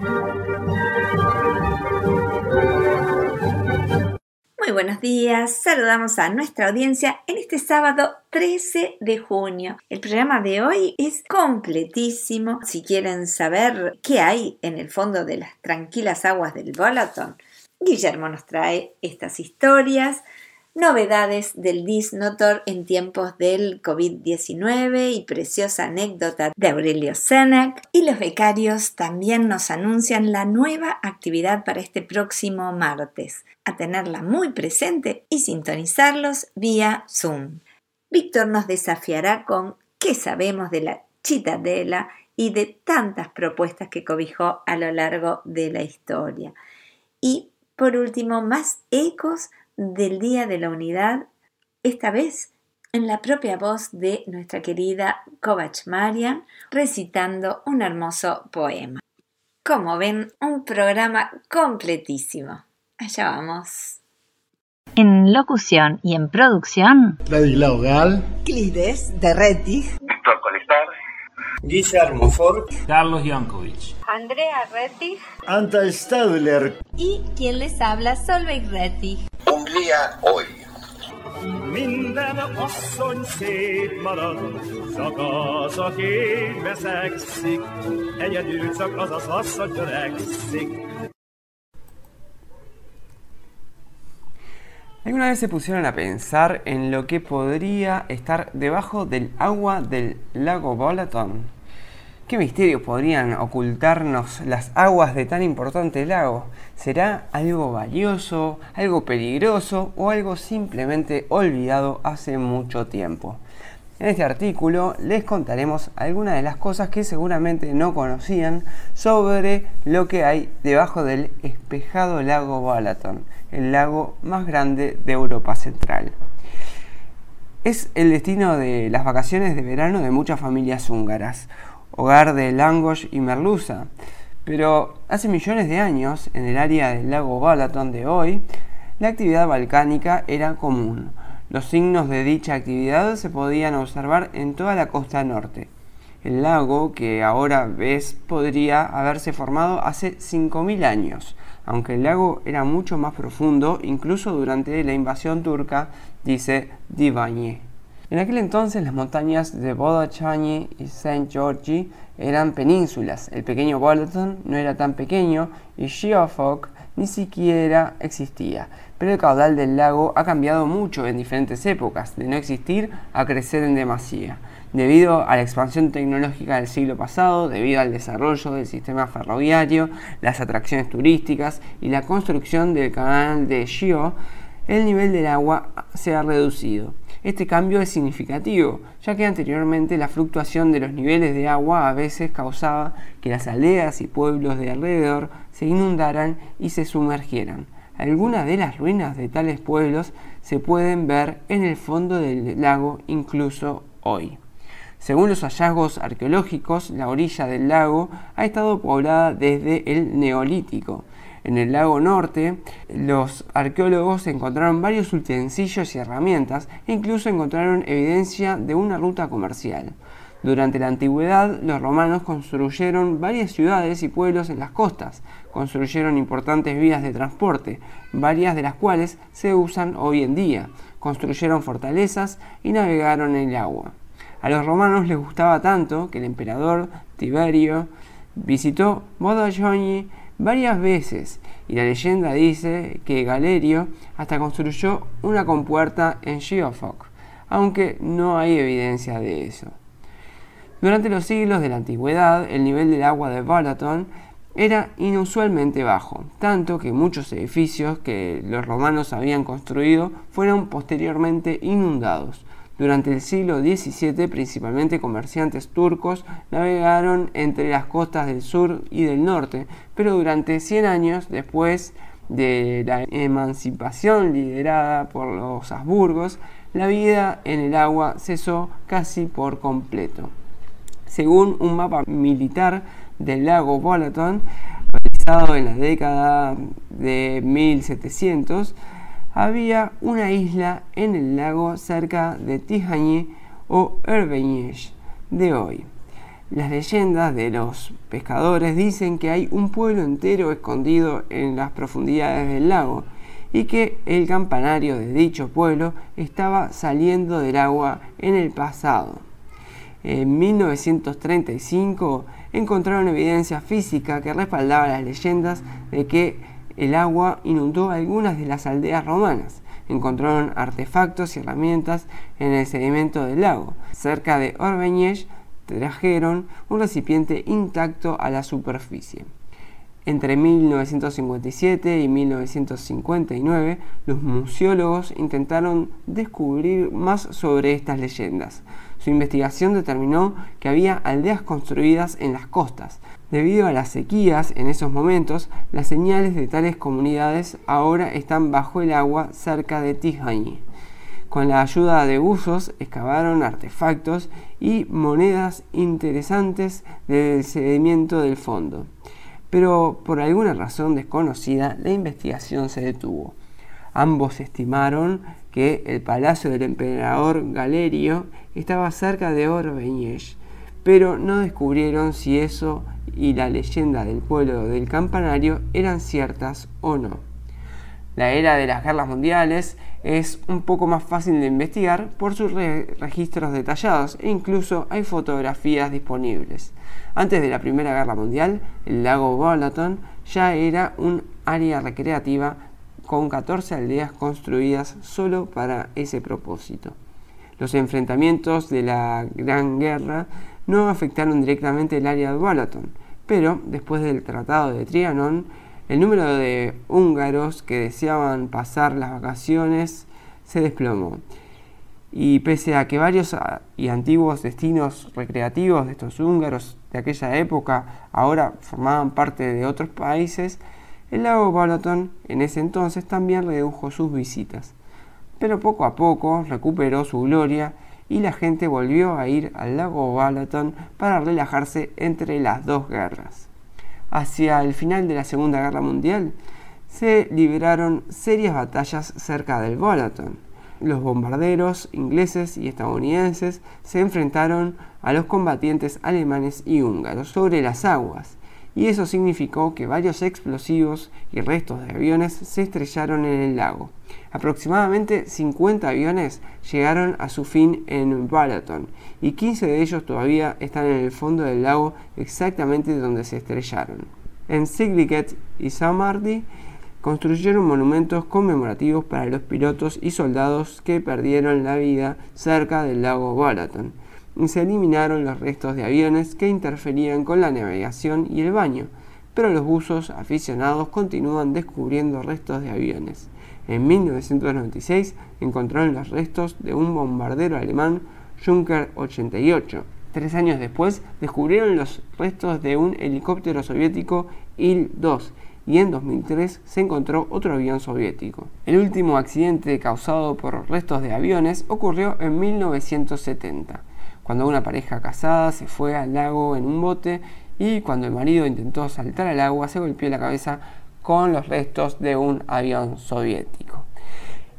Muy buenos días, saludamos a nuestra audiencia en este sábado 13 de junio. El programa de hoy es completísimo. Si quieren saber qué hay en el fondo de las tranquilas aguas del Bolaton, Guillermo nos trae estas historias novedades del Disnotor en tiempos del COVID-19 y preciosa anécdota de Aurelio Senek. Y los becarios también nos anuncian la nueva actividad para este próximo martes, a tenerla muy presente y sintonizarlos vía Zoom. Víctor nos desafiará con qué sabemos de la chitadela y de tantas propuestas que cobijó a lo largo de la historia. Y por último, más ecos del Día de la Unidad, esta vez en la propia voz de nuestra querida Kovac Marian, recitando un hermoso poema. Como ven, un programa completísimo. Allá vamos. En locución y en producción, Ladislao Gal, Clides de Reti, Víctor Colestar, Guillermo Ford, Carlos Jankovic. Andrea Retti Anta Stadler, y quien les habla, Solveig Rettig. Hungría hoy. minden asszony szép marad, csak az, aki veszekszik, egyedül csak az az asszony törekszik. ¿Alguna vez se pusieron a pensar en lo que podría estar debajo del agua del lago Bolaton? ¿Qué misterios podrían ocultarnos las aguas de tan importante lago? ¿Será algo valioso, algo peligroso o algo simplemente olvidado hace mucho tiempo? En este artículo les contaremos algunas de las cosas que seguramente no conocían sobre lo que hay debajo del espejado lago Balaton, el lago más grande de Europa Central. Es el destino de las vacaciones de verano de muchas familias húngaras hogar de Langos y merluza. Pero hace millones de años, en el área del lago Balaton de hoy, la actividad volcánica era común. Los signos de dicha actividad se podían observar en toda la costa norte. El lago que ahora ves podría haberse formado hace 5.000 años, aunque el lago era mucho más profundo incluso durante la invasión turca, dice Divanye. En aquel entonces las montañas de Bodachani y St. George eran penínsulas, el pequeño Bolaton no era tan pequeño y Shiofok ni siquiera existía, pero el caudal del lago ha cambiado mucho en diferentes épocas, de no existir a crecer en demasía, debido a la expansión tecnológica del siglo pasado, debido al desarrollo del sistema ferroviario, las atracciones turísticas y la construcción del canal de Shio, el nivel del agua se ha reducido. Este cambio es significativo, ya que anteriormente la fluctuación de los niveles de agua a veces causaba que las aldeas y pueblos de alrededor se inundaran y se sumergieran. Algunas de las ruinas de tales pueblos se pueden ver en el fondo del lago incluso hoy. Según los hallazgos arqueológicos, la orilla del lago ha estado poblada desde el Neolítico, en el lago norte, los arqueólogos encontraron varios utensilios y herramientas e incluso encontraron evidencia de una ruta comercial. Durante la antigüedad, los romanos construyeron varias ciudades y pueblos en las costas, construyeron importantes vías de transporte, varias de las cuales se usan hoy en día, construyeron fortalezas y navegaron en el agua. A los romanos les gustaba tanto que el emperador Tiberio visitó Bodoglioni varias veces y la leyenda dice que Galerio hasta construyó una compuerta en Geofoc, aunque no hay evidencia de eso. Durante los siglos de la antigüedad, el nivel del agua de Balaton era inusualmente bajo, tanto que muchos edificios que los romanos habían construido fueron posteriormente inundados. Durante el siglo XVII, principalmente comerciantes turcos navegaron entre las costas del sur y del norte, pero durante 100 años después de la emancipación liderada por los Habsburgos, la vida en el agua cesó casi por completo. Según un mapa militar del lago Balaton, realizado en la década de 1700, había una isla en el lago cerca de Tihany o Erbeñez de hoy. Las leyendas de los pescadores dicen que hay un pueblo entero escondido en las profundidades del lago y que el campanario de dicho pueblo estaba saliendo del agua en el pasado. En 1935 encontraron evidencia física que respaldaba las leyendas de que el agua inundó algunas de las aldeas romanas. Encontraron artefactos y herramientas en el sedimento del lago. Cerca de Orbeñez trajeron un recipiente intacto a la superficie. Entre 1957 y 1959, los museólogos intentaron descubrir más sobre estas leyendas. Su investigación determinó que había aldeas construidas en las costas. Debido a las sequías en esos momentos, las señales de tales comunidades ahora están bajo el agua cerca de Tijani. Con la ayuda de buzos excavaron artefactos y monedas interesantes del sedimento del fondo. Pero por alguna razón desconocida, la investigación se detuvo. Ambos estimaron que el palacio del emperador Galerio estaba cerca de Orbeñez, pero no descubrieron si eso y la leyenda del pueblo del campanario eran ciertas o no. La era de las guerras mundiales es un poco más fácil de investigar por sus registros detallados e incluso hay fotografías disponibles. Antes de la Primera Guerra Mundial, el lago Balaton ya era un área recreativa con 14 aldeas construidas solo para ese propósito. Los enfrentamientos de la Gran Guerra no afectaron directamente el área de Balaton, pero después del Tratado de Trianon, el número de húngaros que deseaban pasar las vacaciones se desplomó. Y pese a que varios ah, y antiguos destinos recreativos de estos húngaros de aquella época ahora formaban parte de otros países, el lago Balaton en ese entonces también redujo sus visitas. Pero poco a poco recuperó su gloria y la gente volvió a ir al lago Balaton para relajarse entre las dos guerras hacia el final de la Segunda Guerra Mundial, se libraron serias batallas cerca del Balaton. Los bombarderos ingleses y estadounidenses se enfrentaron a los combatientes alemanes y húngaros sobre las aguas, y eso significó que varios explosivos y restos de aviones se estrellaron en el lago. Aproximadamente 50 aviones llegaron a su fin en Balaton y 15 de ellos todavía están en el fondo del lago exactamente donde se estrellaron. En Sigliget y Samardi construyeron monumentos conmemorativos para los pilotos y soldados que perdieron la vida cerca del lago Balaton se eliminaron los restos de aviones que interferían con la navegación y el baño, pero los buzos aficionados continúan descubriendo restos de aviones. En 1996 encontraron los restos de un bombardero alemán Junker 88. Tres años después descubrieron los restos de un helicóptero soviético Il-2 y en 2003 se encontró otro avión soviético. El último accidente causado por restos de aviones ocurrió en 1970, cuando una pareja casada se fue al lago en un bote y cuando el marido intentó saltar al agua se golpeó la cabeza con los restos de un avión soviético.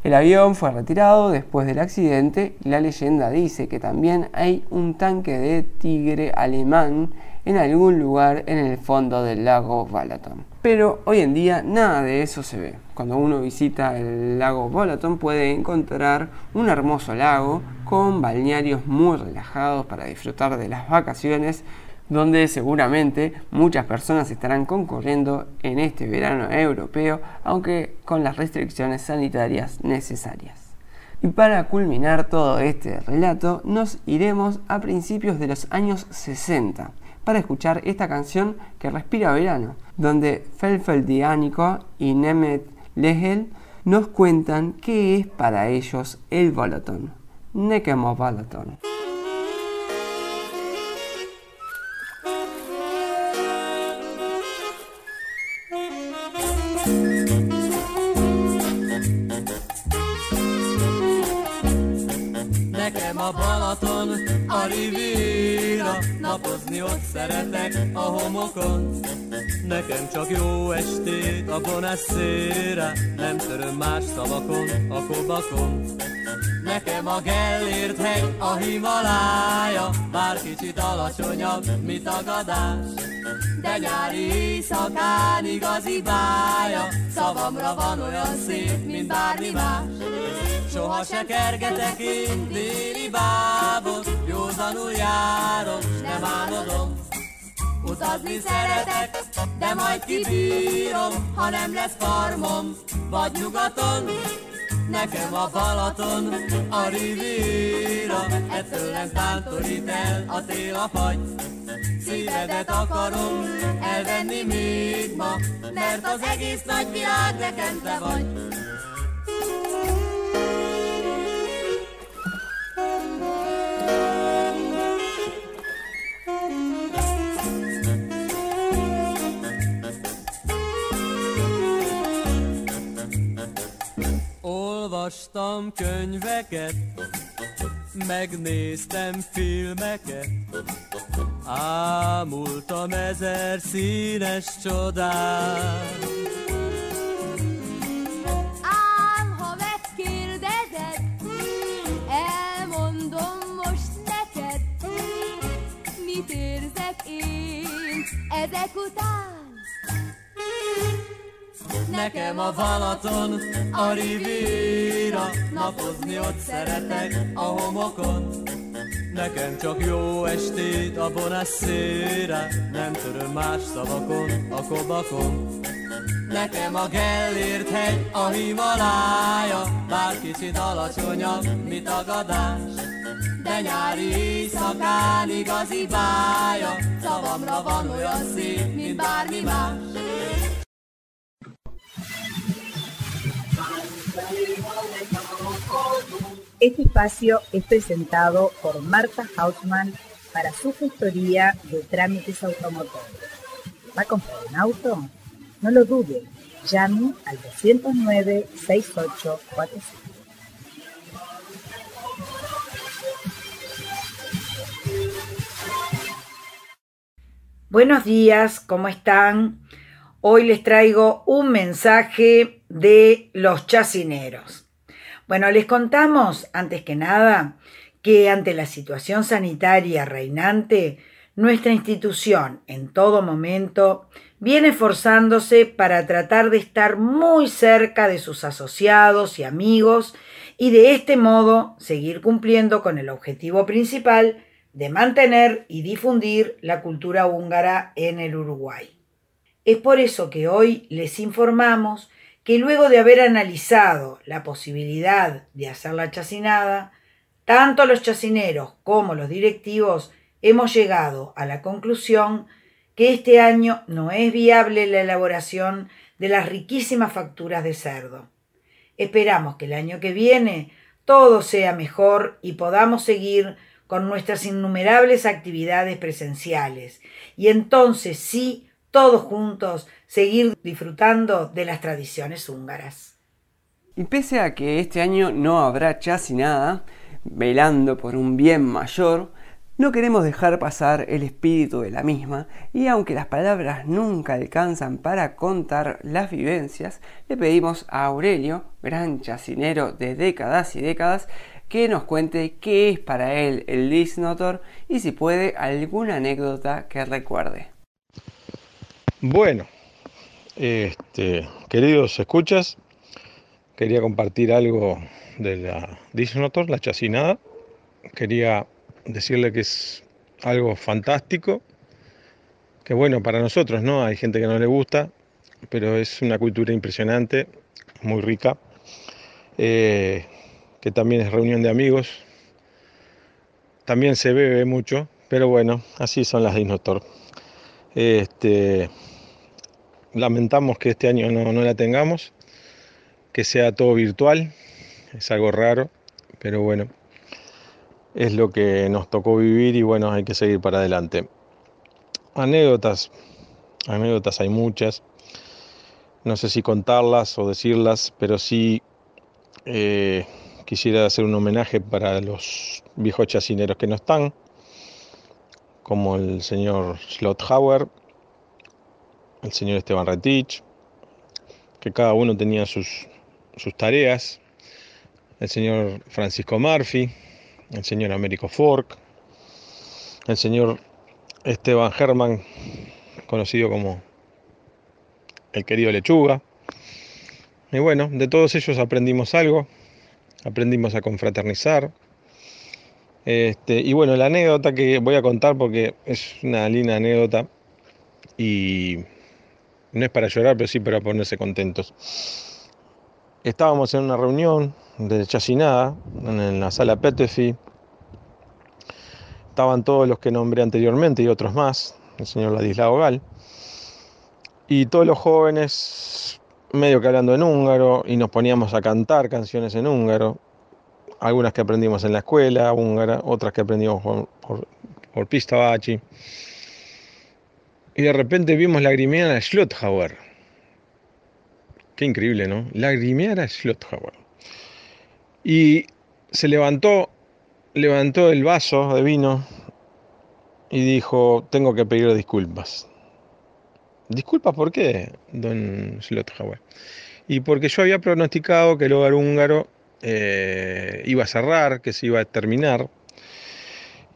El avión fue retirado después del accidente y la leyenda dice que también hay un tanque de tigre alemán en algún lugar en el fondo del lago Balaton. Pero hoy en día nada de eso se ve. Cuando uno visita el lago Balaton puede encontrar un hermoso lago con balnearios muy relajados para disfrutar de las vacaciones donde seguramente muchas personas estarán concurriendo en este verano europeo, aunque con las restricciones sanitarias necesarias. Y para culminar todo este relato, nos iremos a principios de los años 60 para escuchar esta canción que respira verano, donde Felfeldiánico y Nemet Lehel nos cuentan qué es para ellos el bolotón. Nekem a Balaton. Napozni ott szeretek a homokon. Nekem csak jó estét a Bonasszére, nem töröm más szavakon, a kobakon. Nekem a Gellért hegy, a Himalája, bár kicsit alacsonyabb, mint a gadás. De nyári éjszakán igazi bája, szavamra van olyan szép, mint bármi más. Soha se kergetek én déli bábot, józanul járok, nem álmodom. Utazni szeretek, de majd kibírom, ha nem lesz farmom, vagy nyugaton. Nekem a Balaton, a Riviera, ettől nem tántorít el a tél a fagy. Szívedet akarom elvenni még ma, mert az egész nagyvilág nekem te vagy. Olvastam könyveket, megnéztem filmeket, ámultam ezer színes csodát. Ám ha elmondom most neked, mit érzek én ezek után. Nekem a Balaton, a Riviera, napozni ott szeretek a homokon. Nekem csak jó estét a Bonasszére, nem töröm más szavakon, a kobakon. Nekem a Gellért hegy, a Himalája, bár kicsit alacsonyabb, mint a gadás. De nyári éjszakán igazi bája, szavamra van olyan szép, mint bármi más. Este espacio es presentado por Marta Hausmann para su gestoría de trámites automotores. ¿Va a comprar un auto? No lo dude, llame al 209-6845. Buenos días, ¿cómo están? Hoy les traigo un mensaje de los chacineros. Bueno, les contamos, antes que nada, que ante la situación sanitaria reinante, nuestra institución en todo momento viene esforzándose para tratar de estar muy cerca de sus asociados y amigos y de este modo seguir cumpliendo con el objetivo principal de mantener y difundir la cultura húngara en el Uruguay. Es por eso que hoy les informamos que luego de haber analizado la posibilidad de hacer la chacinada, tanto los chacineros como los directivos hemos llegado a la conclusión que este año no es viable la elaboración de las riquísimas facturas de cerdo. Esperamos que el año que viene todo sea mejor y podamos seguir con nuestras innumerables actividades presenciales y entonces sí todos juntos seguir disfrutando de las tradiciones húngaras. Y pese a que este año no habrá chacinada, velando por un bien mayor, no queremos dejar pasar el espíritu de la misma y aunque las palabras nunca alcanzan para contar las vivencias, le pedimos a Aurelio, gran chacinero de décadas y décadas, que nos cuente qué es para él el Disnotor y si puede alguna anécdota que recuerde. Bueno, este, queridos escuchas, quería compartir algo de la Disnotor, la chacinada. Quería decirle que es algo fantástico, que bueno, para nosotros, ¿no? Hay gente que no le gusta, pero es una cultura impresionante, muy rica, eh, que también es reunión de amigos. También se bebe mucho, pero bueno, así son las Disnotor. Este, lamentamos que este año no, la tengamos, que sea todo virtual, es algo raro, pero bueno, es lo que nos tocó vivir y bueno, hay que seguir para adelante. Anécdotas, anécdotas hay muchas. No sé si contarlas o decirlas, pero sí eh, quisiera hacer un homenaje para los viejos chacineros que no están, como el señor Schlothauer, el señor Esteban Retich, que cada uno tenía sus, sus tareas, el señor Francisco Murphy, el señor Américo Fork, el señor Esteban Herman, conocido como el querido Lechuga. Y bueno, de todos ellos aprendimos algo, aprendimos a confraternizar. Este, y bueno, la anécdota que voy a contar porque es una linda anécdota y no es para llorar, pero sí para ponerse contentos. Estábamos en una reunión de Chacinada, en la sala Petefi. Estaban todos los que nombré anteriormente y otros más, el señor Ladislao Gal. Y todos los jóvenes, medio que hablando en húngaro, y nos poníamos a cantar canciones en húngaro. Algunas que aprendimos en la escuela húngara, otras que aprendimos por, por, por Pista Bachi. Y de repente vimos lagrimear a Schlothauer. Qué increíble, ¿no? Lagrimear a Schlothauer. Y se levantó, levantó el vaso de vino y dijo, tengo que pedir disculpas. ¿Disculpas por qué, don Schlothauer? Y porque yo había pronosticado que el hogar húngaro eh, iba a cerrar, que se iba a terminar.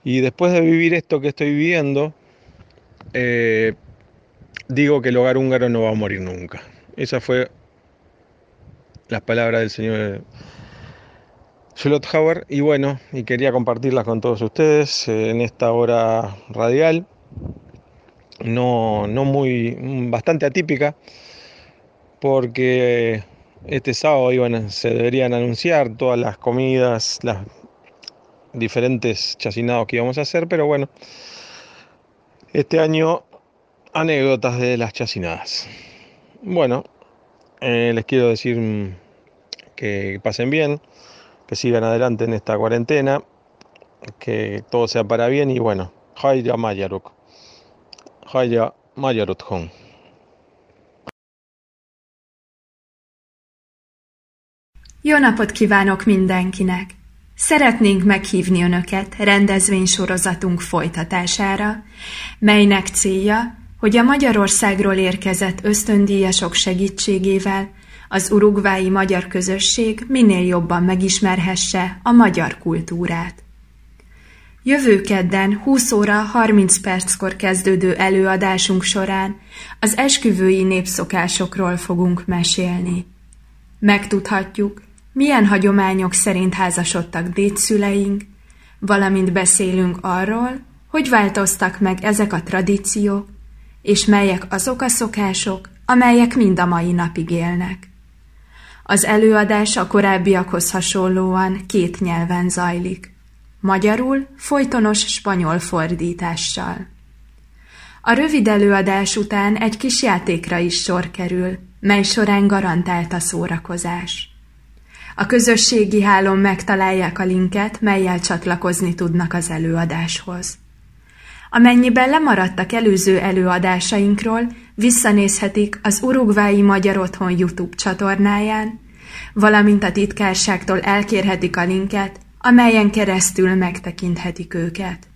Y después de vivir esto que estoy viviendo, eh, digo que el hogar húngaro no va a morir nunca. Esa fue las palabras del señor Schlothauer y bueno, y quería compartirlas con todos ustedes eh, en esta hora radial, no, no muy, bastante atípica, porque este sábado iban, se deberían anunciar todas las comidas, las diferentes chacinados que íbamos a hacer, pero bueno, este año anécdotas de las chacinadas. Bueno, eh, les quiero decir que pasen bien, que sigan adelante en esta cuarentena, que todo sea para bien y bueno, Haya Mayaruk. Haya Mayaruk Hon. Jó napot kívánok mindenkinek! Szeretnénk meghívni Önöket rendezvénysorozatunk folytatására, melynek célja, hogy a Magyarországról érkezett ösztöndíjasok segítségével az urugvái magyar közösség minél jobban megismerhesse a magyar kultúrát. Jövő kedden 20 óra 30 perckor kezdődő előadásunk során az esküvői népszokásokról fogunk mesélni. Megtudhatjuk, milyen hagyományok szerint házasodtak dédszüleink, valamint beszélünk arról, hogy változtak meg ezek a tradíciók, és melyek azok a szokások, amelyek mind a mai napig élnek. Az előadás a korábbiakhoz hasonlóan két nyelven zajlik. Magyarul, folytonos spanyol fordítással. A rövid előadás után egy kis játékra is sor kerül, mely során garantált a szórakozás. A közösségi hálón megtalálják a linket, melyel csatlakozni tudnak az előadáshoz. Amennyiben lemaradtak előző előadásainkról, visszanézhetik az Urugvái Magyar Otthon YouTube csatornáján, valamint a titkárságtól elkérhetik a linket, amelyen keresztül megtekinthetik őket.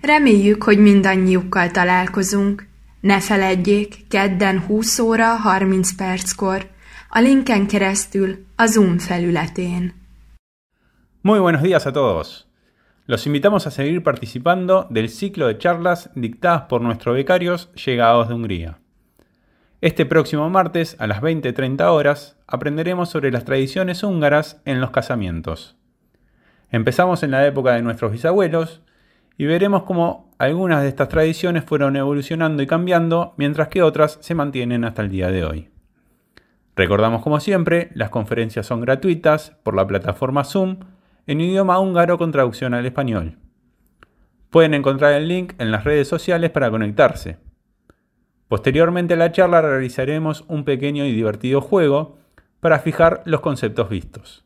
Reméljük, hogy mindannyiukkal találkozunk. Ne feledjék, kedden 20 óra 30 perckor, a linken keresztül a. Muy buenos días a todos. Los invitamos a seguir participando del ciclo de charlas dictadas por nuestros becarios llegados de Hungría. Este próximo martes a las 20.30 horas aprenderemos sobre las tradiciones húngaras en los casamientos. Empezamos en la época de nuestros bisabuelos y veremos cómo algunas de estas tradiciones fueron evolucionando y cambiando mientras que otras se mantienen hasta el día de hoy. Recordamos como siempre, las conferencias son gratuitas por la plataforma Zoom en idioma húngaro con traducción al español. Pueden encontrar el link en las redes sociales para conectarse. Posteriormente a la charla realizaremos un pequeño y divertido juego para fijar los conceptos vistos.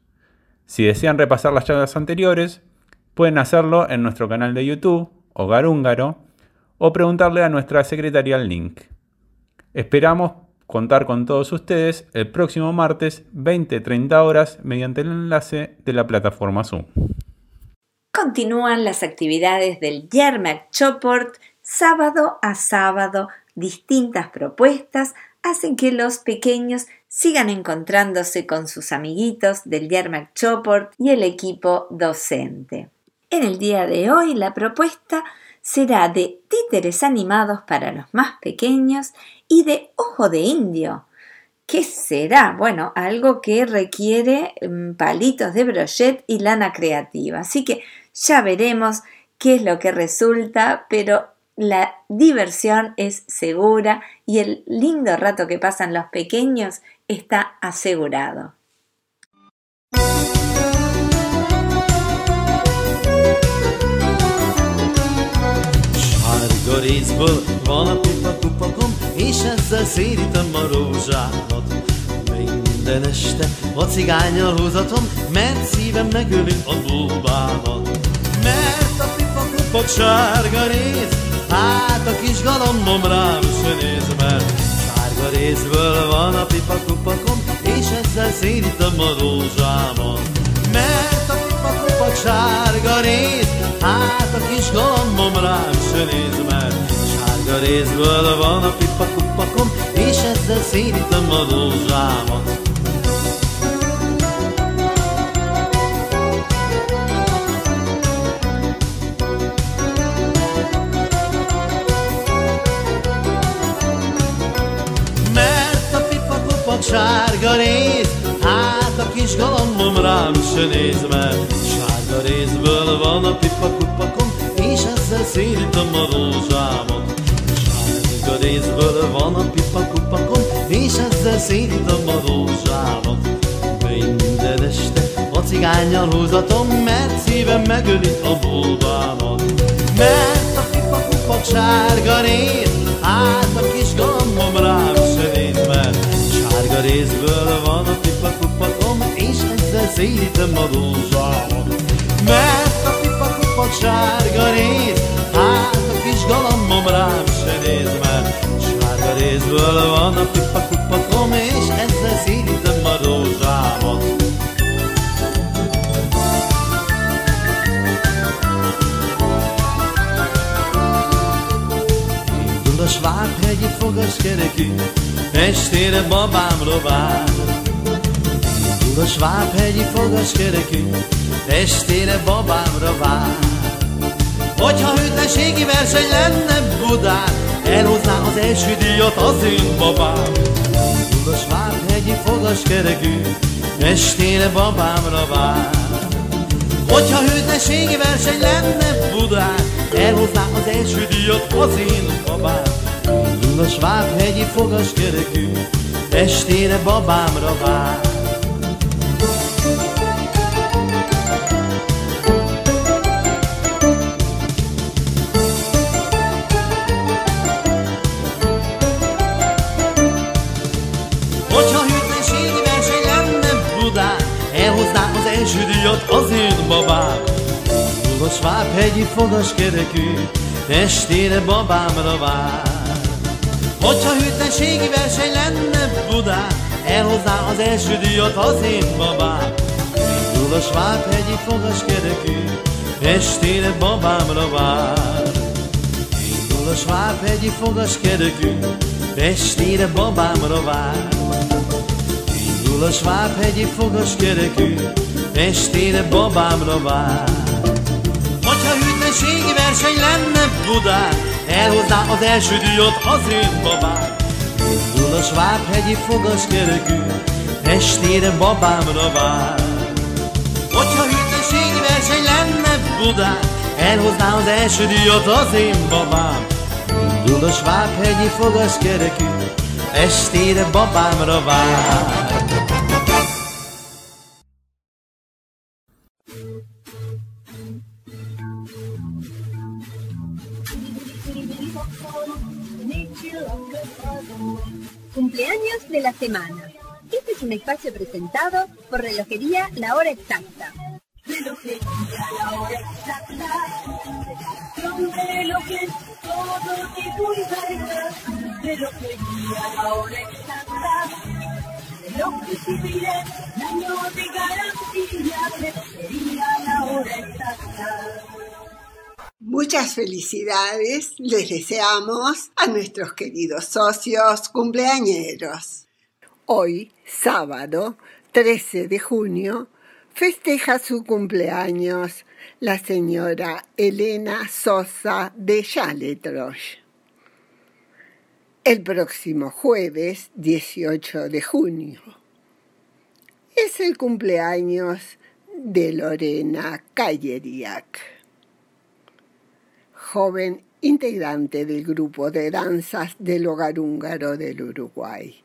Si desean repasar las charlas anteriores, Pueden hacerlo en nuestro canal de YouTube, Hogar Húngaro, o preguntarle a nuestra secretaria el link. Esperamos contar con todos ustedes el próximo martes 20-30 horas mediante el enlace de la plataforma Zoom. Continúan las actividades del Yermak Choport sábado a sábado. Distintas propuestas hacen que los pequeños sigan encontrándose con sus amiguitos del Yermak Choport y el equipo docente. En el día de hoy la propuesta será de títeres animados para los más pequeños y de ojo de indio. ¿Qué será? Bueno, algo que requiere mm, palitos de brochet y lana creativa. Así que ya veremos qué es lo que resulta, pero la diversión es segura y el lindo rato que pasan los pequeños está asegurado. Sárga részből van a pipa kupakom, és ezzel szérítem a rózsámat. Minden este a cigányal húzatom, mert szívem megöli a bulbámat. Mert a pipa kupak sárga rész, hát a kis galambom rám se néz, mert sárga részből van a pipa kupakom, és ezzel szérítem a rózsámat. Mert a kupak sárga rész, hát a kis galambom rám se néz, mert sárga részből van a pipa kupakom, és ezzel szérítem a rózsámat. Sárga rész, hát a kis galambom rám se néz, mert sárga részből van a pipa kupakom, és ezzel szérítem a rózsámat. Sárga részből van a pipa kupakom, és ezzel szérítem a rózsámat. Minden este a cigányal húzatom, mert szívem megöli a bulbámat. Mert a pipa kupak sárga rész, hát a kis galambom rám se mert sárga részből van a pipa kupakom, és ezzel szérítem a rózsámat. Mert a pipa kupak sárga rész, hát a kis galambom rám se néz, mert sárga részből van a pipa kupakom, és ezzel szérítem a rózsámat. Indul a Svábhegyi fogaskerekű, estére babámra vár. Indul a Svábhegyi fogaskerekű, estére babámra vár. Hogyha hőteségi verseny lenne Budán, elhozná az első díjat az én babám. Indul a Svábhegyi fogaskerekű, estére babámra vár. Hogyha hőteségi verseny lenne Budán, elhozná az első díjat az én babám. Indul a Svábhegyi fogaskerekű, estére babámra vár. Svábhegyi fogaskerekű, estére babámra vár. Hogyha hűtlenségi verseny lenne Budán, elhozná az első díjat az én babám. Indul a Svábhegyi fogaskerekű, estére babámra vár. Indul a Svábhegyi fogaskerekű, estére babámra vár. Indul a Svábhegyi fogaskerekű, estére babámra vár. Hűtlenségi verseny lenne Budán, elhozná az első díjat az én babám. Indul a Svábhegyi fogaskerekű, estére babámra vár. Hogyha hűtlenségi verseny lenne Budán, elhozná az első díjat az én babám. Indul a Svábhegyi fogaskerekű, estére babámra vár. Cumpleaños de la semana. Este es un espacio presentado por Relojería La Hora Exacta. Relojería La Hora Exacta. lo que todo y de que guía la hora exacta, que sirve año de garantía, de lo que guía la hora exacta. Muchas felicidades les deseamos a nuestros queridos socios cumpleañeros. Hoy, sábado 13 de junio, festeja su cumpleaños la señora Elena Sosa de Chaletroche. El próximo jueves 18 de junio es el cumpleaños de Lorena Calleriac, joven integrante del grupo de danzas del hogar húngaro del Uruguay.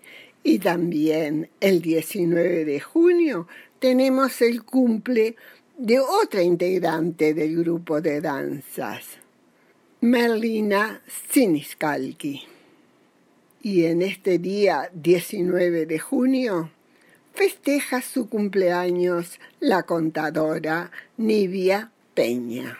Y también el 19 de junio tenemos el cumple de otra integrante del grupo de danzas, Merlina Siniskalki. Y en este día 19 de junio festeja su cumpleaños la contadora Nivia Peña.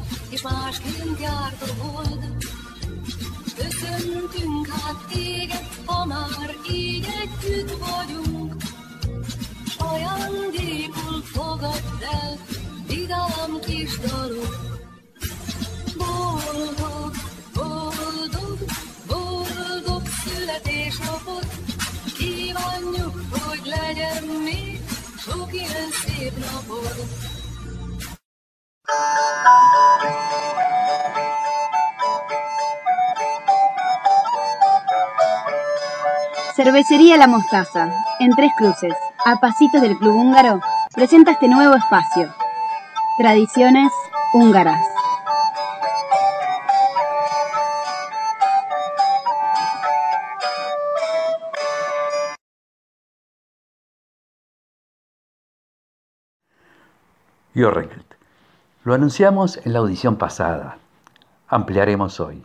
És másként járt a hold. Köszöntünk hát téged, ha már így együtt vagyunk. S ajándékul fogadd el, vidám kis dalok. Boldog, boldog, boldog születésnapot, kívánjuk, hogy legyen még sok ilyen szép napod. Cervecería La Mostaza, en Tres Cruces, a pasitos del Club Húngaro, presenta este nuevo espacio. Tradiciones húngaras. Lo anunciamos en la audición pasada. Ampliaremos hoy.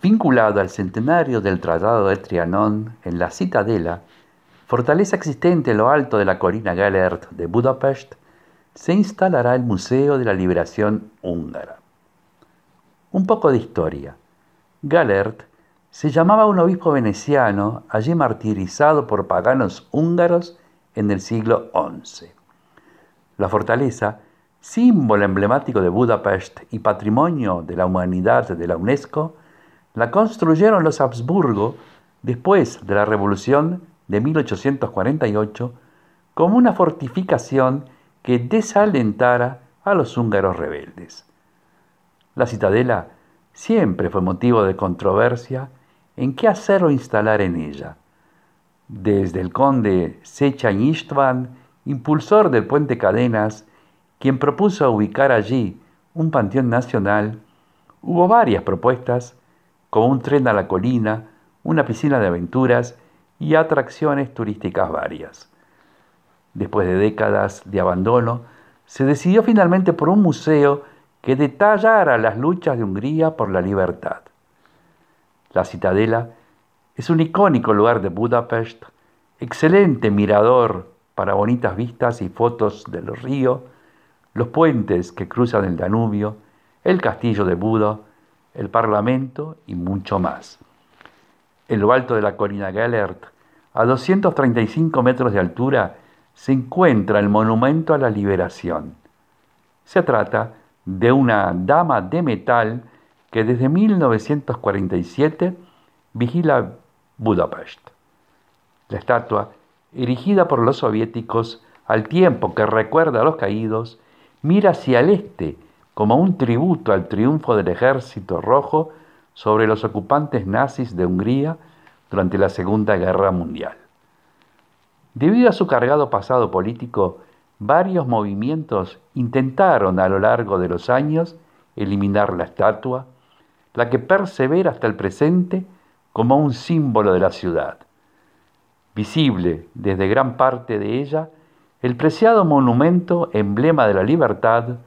Vinculado al centenario del Tratado de Trianón en la Citadela, fortaleza existente en lo alto de la colina Gellert de Budapest, se instalará el Museo de la Liberación Húngara. Un poco de historia. Gellert se llamaba un obispo veneciano allí martirizado por paganos húngaros en el siglo XI. La fortaleza, símbolo emblemático de Budapest y patrimonio de la humanidad de la UNESCO, la construyeron los Habsburgo después de la Revolución de 1848 como una fortificación que desalentara a los húngaros rebeldes. La citadela siempre fue motivo de controversia en qué hacer o instalar en ella. Desde el conde Istvan, impulsor del puente Cadenas, quien propuso ubicar allí un panteón nacional, hubo varias propuestas como un tren a la colina, una piscina de aventuras y atracciones turísticas varias. Después de décadas de abandono, se decidió finalmente por un museo que detallara las luchas de Hungría por la libertad. La Citadela es un icónico lugar de Budapest, excelente mirador para bonitas vistas y fotos del río, los puentes que cruzan el Danubio, el castillo de Budo, el Parlamento y mucho más. En lo alto de la colina Gellert, a 235 metros de altura, se encuentra el Monumento a la Liberación. Se trata de una dama de metal que desde 1947 vigila Budapest. La estatua, erigida por los soviéticos al tiempo que recuerda a los caídos, mira hacia el este como un tributo al triunfo del ejército rojo sobre los ocupantes nazis de Hungría durante la Segunda Guerra Mundial. Debido a su cargado pasado político, varios movimientos intentaron a lo largo de los años eliminar la estatua, la que persevera hasta el presente como un símbolo de la ciudad. Visible desde gran parte de ella, el preciado monumento, emblema de la libertad,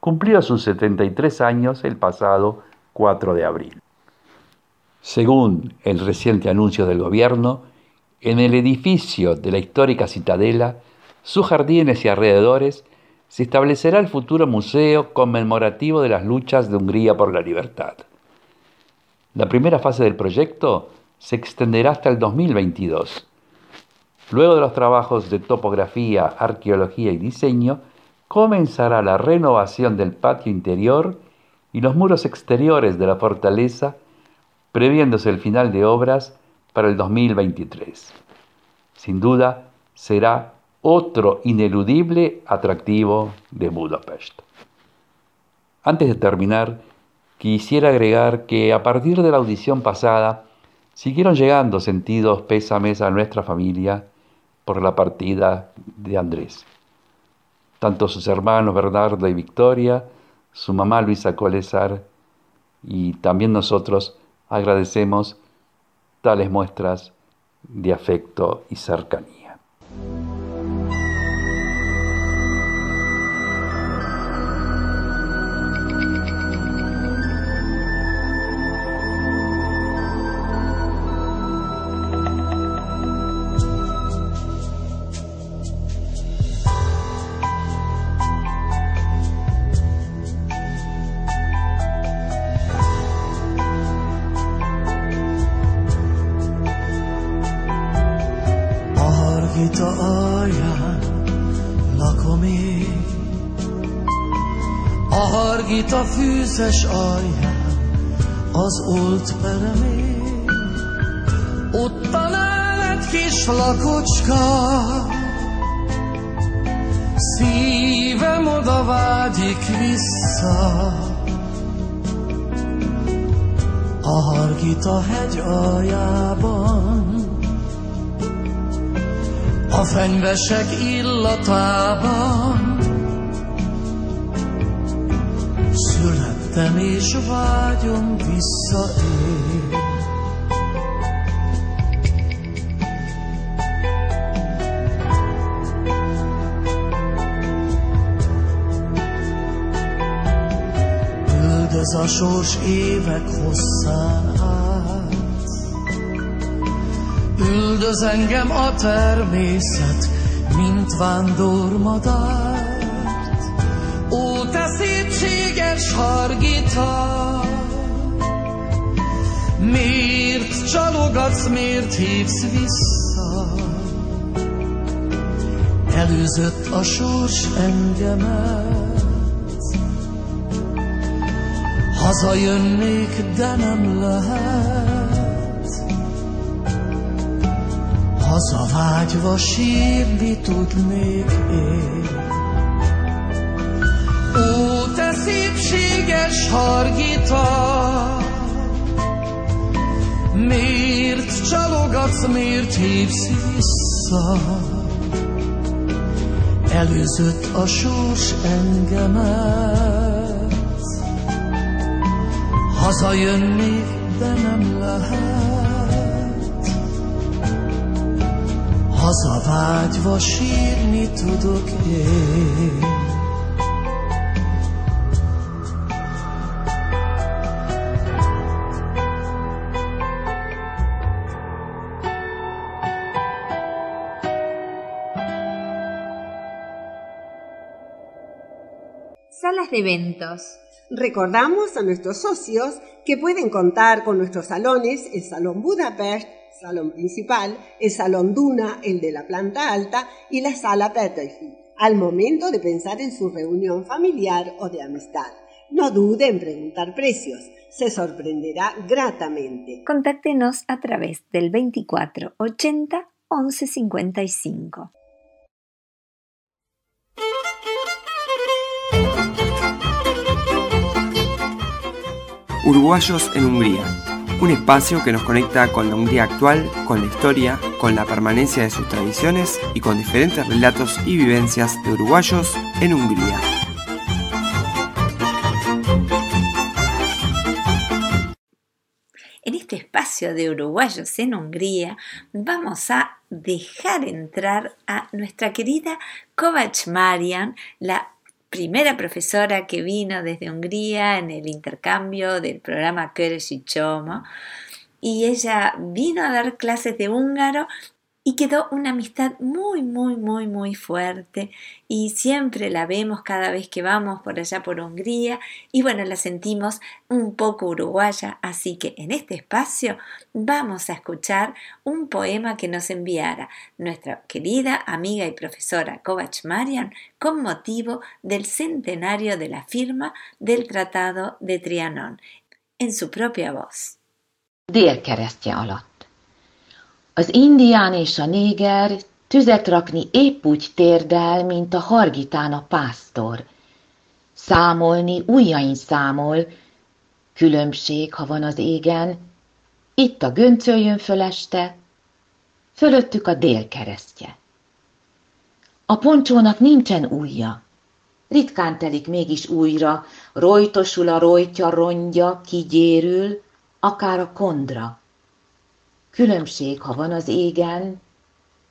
cumplió sus 73 años el pasado 4 de abril. Según el reciente anuncio del gobierno, en el edificio de la histórica Citadela, sus jardines y alrededores, se establecerá el futuro museo conmemorativo de las luchas de Hungría por la libertad. La primera fase del proyecto se extenderá hasta el 2022. Luego de los trabajos de topografía, arqueología y diseño, comenzará la renovación del patio interior y los muros exteriores de la fortaleza, previéndose el final de obras para el 2023. Sin duda, será otro ineludible atractivo de Budapest. Antes de terminar, quisiera agregar que a partir de la audición pasada, siguieron llegando sentidos pésames a nuestra familia por la partida de Andrés tanto sus hermanos Bernardo y Victoria, su mamá Luisa Colesar y también nosotros agradecemos tales muestras de afecto y cercanía. Fűzes alján az olt peremén. Ottan áll egy kis lakocska, szívem oda vágyik vissza. A hargita hegy aljában, a fenyvesek illatában Születtem és vágyom visszaér Üldöz a sors évek hosszán át Üldöz engem a természet, mint vándormadárt. Hargita, miért csalogatsz, miért hívsz vissza? Előzött a sors engemet, hazajönnék, de nem lehet. Hazavágyva sírni tudnék én. Hargita, miért csalogatsz, miért hívsz vissza? Előzött a sors engemet, hazajönnék, de nem lehet. Hazavágyva sírni tudok én. Salas de eventos. Recordamos a nuestros socios que pueden contar con nuestros salones, el Salón Budapest, salón principal, el Salón Duna, el de la planta alta y la Sala Peterfi, al momento de pensar en su reunión familiar o de amistad. No dude en preguntar precios, se sorprenderá gratamente. Contáctenos a través del 24 80 11 55. Uruguayos en Hungría, un espacio que nos conecta con la Hungría actual, con la historia, con la permanencia de sus tradiciones y con diferentes relatos y vivencias de uruguayos en Hungría. En este espacio de uruguayos en Hungría vamos a dejar entrar a nuestra querida Kovács Marian, la primera profesora que vino desde Hungría en el intercambio del programa Keres y Chomo. Y ella vino a dar clases de húngaro y quedó una amistad muy, muy, muy, muy fuerte. Y siempre la vemos cada vez que vamos por allá por Hungría. Y bueno, la sentimos un poco uruguaya, así que en este espacio vamos a escuchar un poema que nos enviara nuestra querida amiga y profesora Kovac Marian con motivo del centenario de la firma del Tratado de Trianon, en su propia voz. Az indián és a néger tüzet rakni épp úgy térdel, mint a hargitán a pásztor. Számolni ujjain számol, különbség, ha van az égen, itt a göncöljön föleste, fölöttük a délkeresztje. A poncsónak nincsen ujja, ritkán telik mégis újra, rojtosul a rojtja rongya, kigyérül, akár a kondra. Különbség, ha van az égen,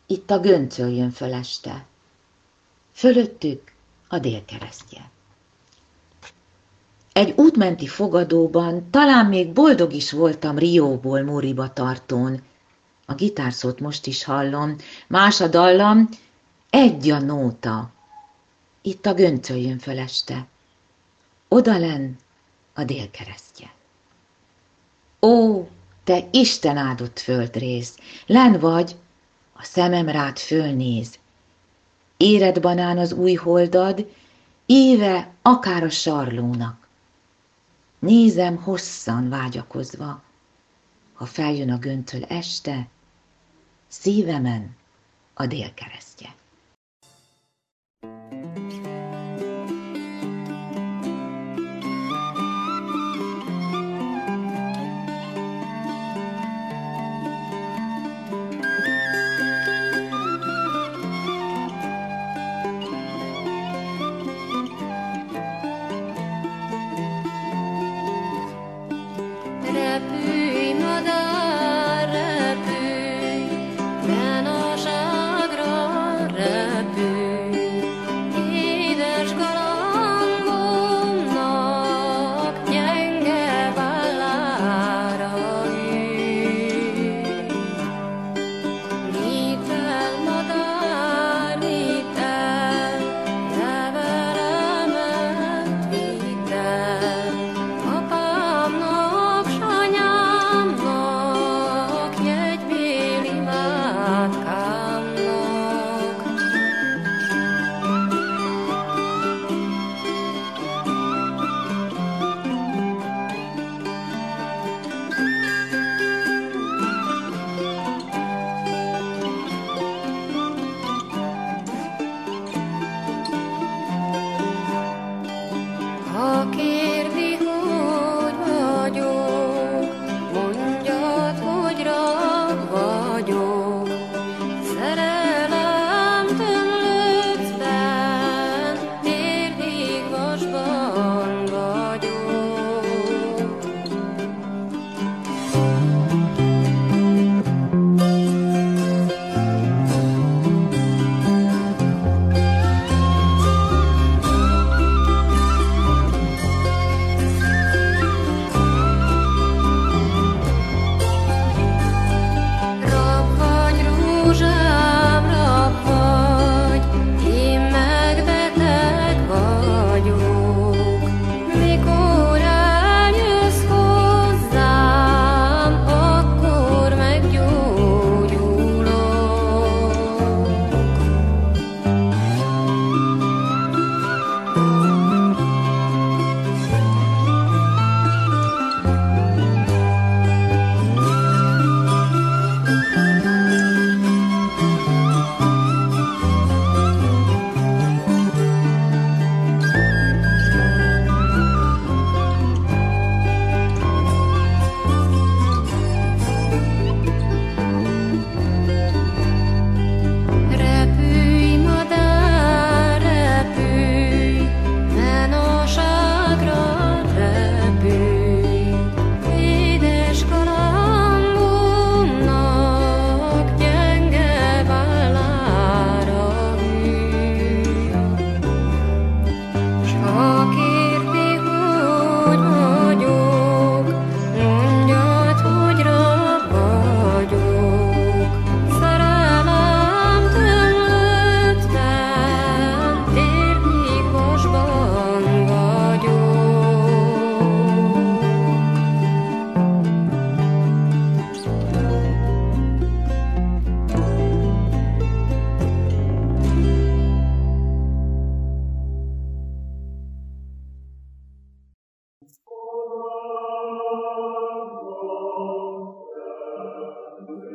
itt a göncöljön föleste. Fölöttük a délkeresztje. Egy útmenti fogadóban talán még boldog is voltam Rióból Móriba tartón. A gitárszót most is hallom, más a dallam, egy a nóta. Itt a göncöljön föleste. Odalen a délkeresztje. Ó, te Isten áldott földrész, len vagy, a szemem rád fölnéz. Éred banán az új holdad, éve akár a sarlónak. Nézem hosszan vágyakozva, ha feljön a göntől este, szívemen a délkeresztje.